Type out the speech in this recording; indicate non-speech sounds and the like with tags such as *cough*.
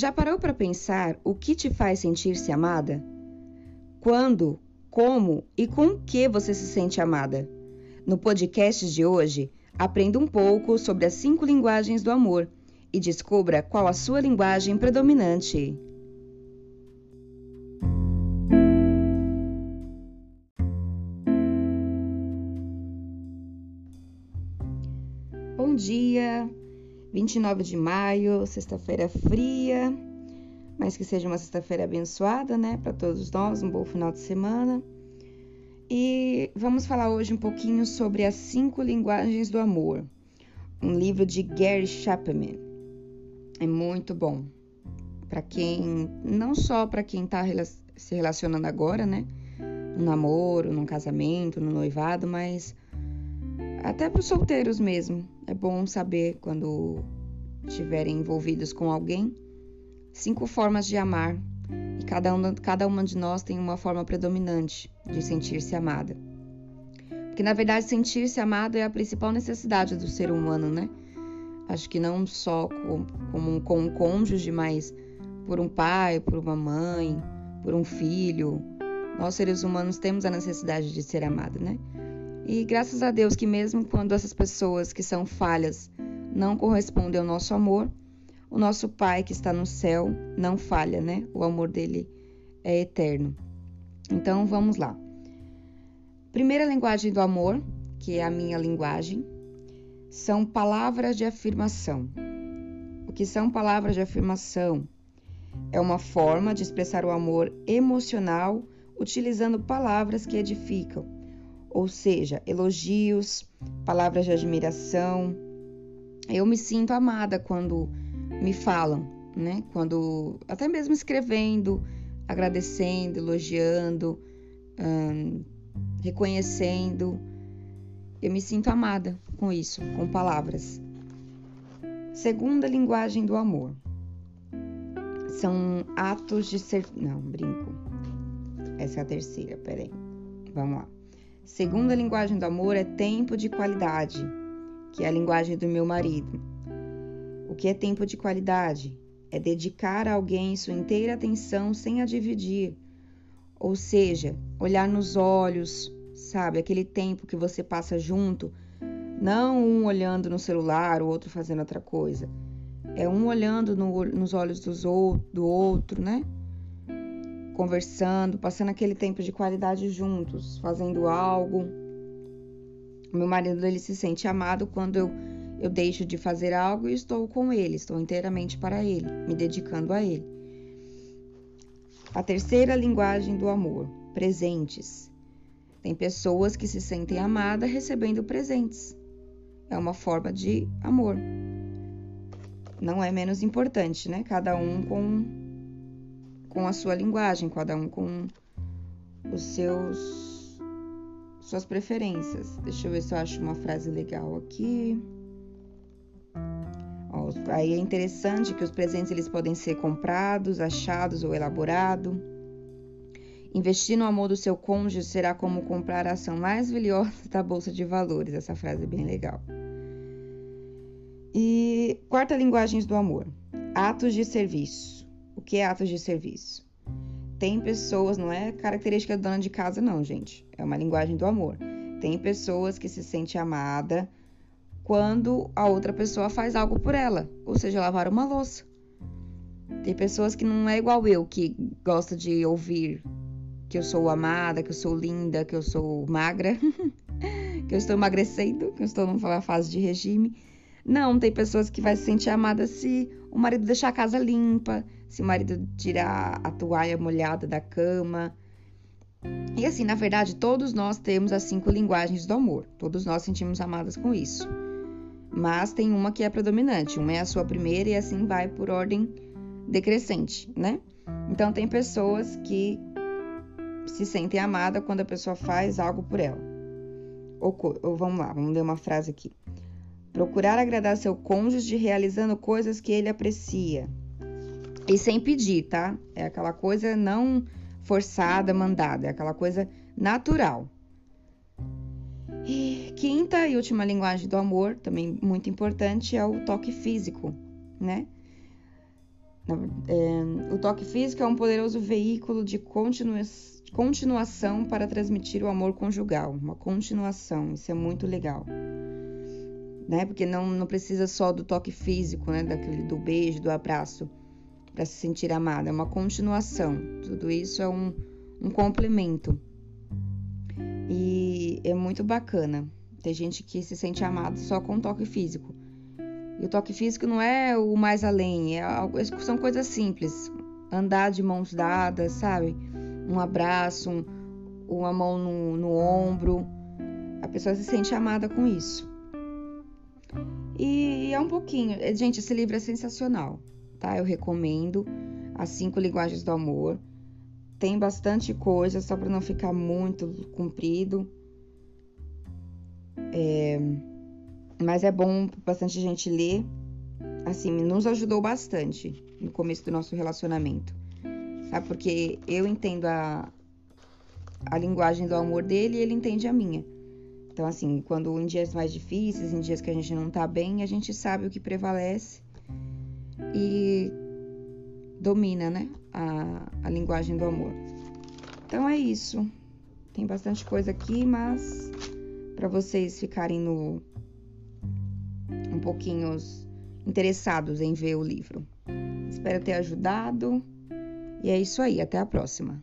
Já parou para pensar o que te faz sentir-se amada? Quando, como e com que você se sente amada? No podcast de hoje, aprenda um pouco sobre as cinco linguagens do amor e descubra qual a sua linguagem predominante. Bom dia, 29 de maio, sexta-feira fria, mas que seja uma sexta-feira abençoada, né, para todos nós, um bom final de semana. E vamos falar hoje um pouquinho sobre as cinco linguagens do amor, um livro de Gary Chapman. É muito bom para quem, não só para quem está se relacionando agora, né, no namoro, no casamento, no noivado, mas até para os solteiros mesmo. É bom saber quando estiverem envolvidos com alguém. Cinco formas de amar e cada uma, cada uma de nós tem uma forma predominante de sentir-se amada. Porque na verdade sentir-se amado é a principal necessidade do ser humano, né? Acho que não só com, com, com um cônjuge, mas por um pai, por uma mãe, por um filho. Nós seres humanos temos a necessidade de ser amado, né? E graças a Deus que mesmo quando essas pessoas que são falhas não correspondem ao nosso amor, o nosso Pai que está no céu não falha, né? O amor dele é eterno. Então vamos lá. Primeira linguagem do amor, que é a minha linguagem, são palavras de afirmação. O que são palavras de afirmação? É uma forma de expressar o amor emocional utilizando palavras que edificam, ou seja, elogios, palavras de admiração. Eu me sinto amada quando me falam, né? Quando até mesmo escrevendo, agradecendo, elogiando, hum, reconhecendo, eu me sinto amada com isso, com palavras. Segunda linguagem do amor são atos de ser. Não, brinco. Essa é a terceira, peraí. Vamos lá. Segunda linguagem do amor é tempo de qualidade, que é a linguagem do meu marido. O que é tempo de qualidade? É dedicar a alguém sua inteira atenção sem a dividir. Ou seja, olhar nos olhos, sabe? Aquele tempo que você passa junto, não um olhando no celular, o outro fazendo outra coisa. É um olhando no, nos olhos dos, do outro, né? Conversando, passando aquele tempo de qualidade juntos, fazendo algo. Meu marido ele se sente amado quando eu eu deixo de fazer algo e estou com ele, estou inteiramente para ele, me dedicando a ele. A terceira linguagem do amor, presentes. Tem pessoas que se sentem amadas recebendo presentes. É uma forma de amor. Não é menos importante, né? Cada um com com a sua linguagem, cada um com os seus suas preferências. Deixa eu ver se eu acho uma frase legal aqui. Aí é interessante que os presentes eles podem ser comprados, achados ou elaborados. Investir no amor do seu cônjuge será como comprar a ação mais valiosa da bolsa de valores. Essa frase é bem legal. E quarta linguagem do amor: atos de serviço. Que é atos de serviço? Tem pessoas, não é característica da dona de casa, não, gente. É uma linguagem do amor. Tem pessoas que se sente amada quando a outra pessoa faz algo por ela, ou seja, lavar uma louça. Tem pessoas que não é igual eu, que gosta de ouvir que eu sou amada, que eu sou linda, que eu sou magra, *laughs* que eu estou emagrecendo, que eu estou numa fase de regime. Não, tem pessoas que vai se sentir amada se o marido deixar a casa limpa, se o marido tirar a toalha molhada da cama. E assim, na verdade, todos nós temos as cinco linguagens do amor. Todos nós sentimos amadas com isso mas tem uma que é predominante, uma é a sua primeira e assim vai por ordem decrescente, né? Então tem pessoas que se sentem amadas quando a pessoa faz algo por ela. Ou, ou vamos lá, vamos ler uma frase aqui. Procurar agradar seu cônjuge realizando coisas que ele aprecia. E sem pedir, tá? É aquela coisa não forçada, mandada, é aquela coisa natural. E quinta e última linguagem do amor, também muito importante, é o toque físico, né? É, o toque físico é um poderoso veículo de continua continuação para transmitir o amor conjugal, uma continuação, isso é muito legal. Né? Porque não, não precisa só do toque físico, né? Daquele, do beijo, do abraço, para se sentir amada, é uma continuação. Tudo isso é um, um complemento. E é muito bacana. Tem gente que se sente amado só com toque físico. E o toque físico não é o mais além, é algo, são coisas simples. Andar de mãos dadas, sabe? Um abraço, um, uma mão no, no ombro. A pessoa se sente amada com isso. E é um pouquinho. Gente, esse livro é sensacional, tá? Eu recomendo. As Cinco Linguagens do Amor. Tem bastante coisa, só para não ficar muito comprido. É mas é bom bastante gente ler. Assim, nos ajudou bastante no começo do nosso relacionamento. Sabe? Porque eu entendo a, a linguagem do amor dele e ele entende a minha. Então, assim, quando em dias mais difíceis, em dias que a gente não tá bem, a gente sabe o que prevalece e domina, né? A, a linguagem do amor. Então é isso. Tem bastante coisa aqui, mas para vocês ficarem no um pouquinho interessados em ver o livro. Espero ter ajudado. E é isso aí, até a próxima.